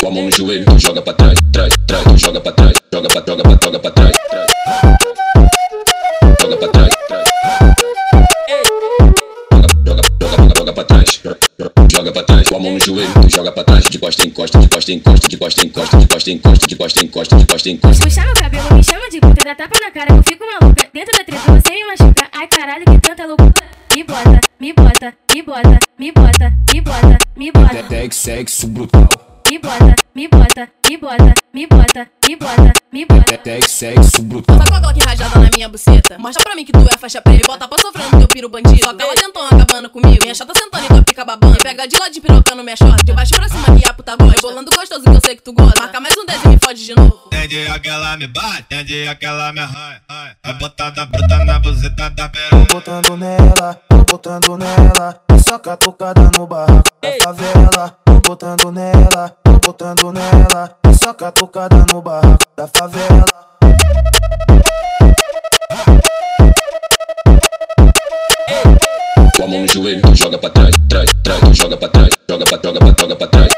com a mão no joelho, tu joga pra trás, trás, trás, tu joga pra trás, joga pra, joga pra, joga pra trás, trás. Joga pra trás, trás. Joga, joga, joga, joga pra trás. Joga pra trás, com a mão no joelho, tu joga pra trás, de costa em costa, de costa em costa, de costa em costa, de costa em costa, de costa em costa, de costa em costa. Puxa meu cabelo, me chama de puta, dá tapa na cara, eu fico maluca. Dentro da treta você me machuca. Ai caralho, que tanta loucura. Me bota, me bota, me bota, me bota, me bota, me bota. Tec sexo brutal. Me bota, me bota, me bota, me bota, me bota, me bota. Tec sexo brutal. Tá com a Glock rajada na minha buceta. Mostra pra mim que tu é faixa preta. Bota pra sofrer no teu piro bandido. Só ela tentou acabando comigo. Minha chata sentando e tua pica babando. Me pega de lado de pirocando minha short. De baixo pra cima que a puta gosta. Bolando gostoso que eu sei que tu gosta. Marca mais um 10 e me fode de novo. Tem dia que ela me bate, tem dia que ela me arranha. Vai botada bruta na buzeta da peruca. botando nela, tô botando nela. Só catucada no barraco da favela. Botando nela, tô botando nela. Só catucada no barraco da favela. Com a mão no joelho, joga pra trás, trás, trás, joga pra trás, joga pra, joga pra, joga pra trás,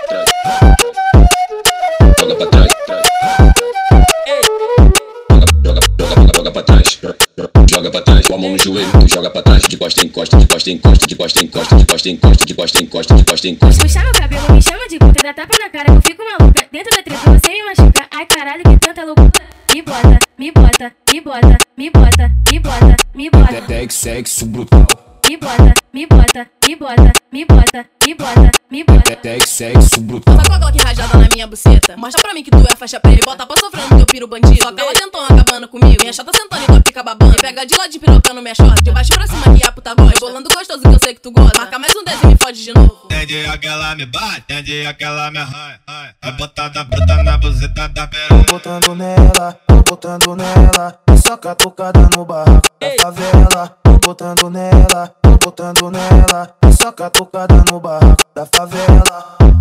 costa em costa, de costa em costa, de costa em costa, de costa em costa, de costa em costa, de costa em costa. Puxa meu cabelo, me chama de puta, dá tapa na cara, eu fico maluca. Dentro da treta você me machuca. Ai caralho, que tanta loucura. Me bota, me bota, me bota, me bota, me bota, me bota. Tec sexo brutal. Me bota, me bota, me bota, me bota, me bota, me bota. Tec sexo brutal. Tá com a Glock rajada na minha buceta. Mostra pra mim que tu é faixa preta. Bota pra sofrer no teu piro bandido. Só ela tentou acabando comigo. Minha chata sentando e tua pega de lado de pirocando minha short. De baixo pra cima que a puta gosta. Bolando gostoso que eu sei que tu gosta. Marca mais um 10 e me fode de novo. Tem dia que ela me bate, tem dia que ela me arranha. Vai botada bruta na buzeta da peruca. Tô botando nela, tô botando nela. Só catucada no barraco da favela. Tô botando nela, tô botando nela. Só catucada no barraco da favela.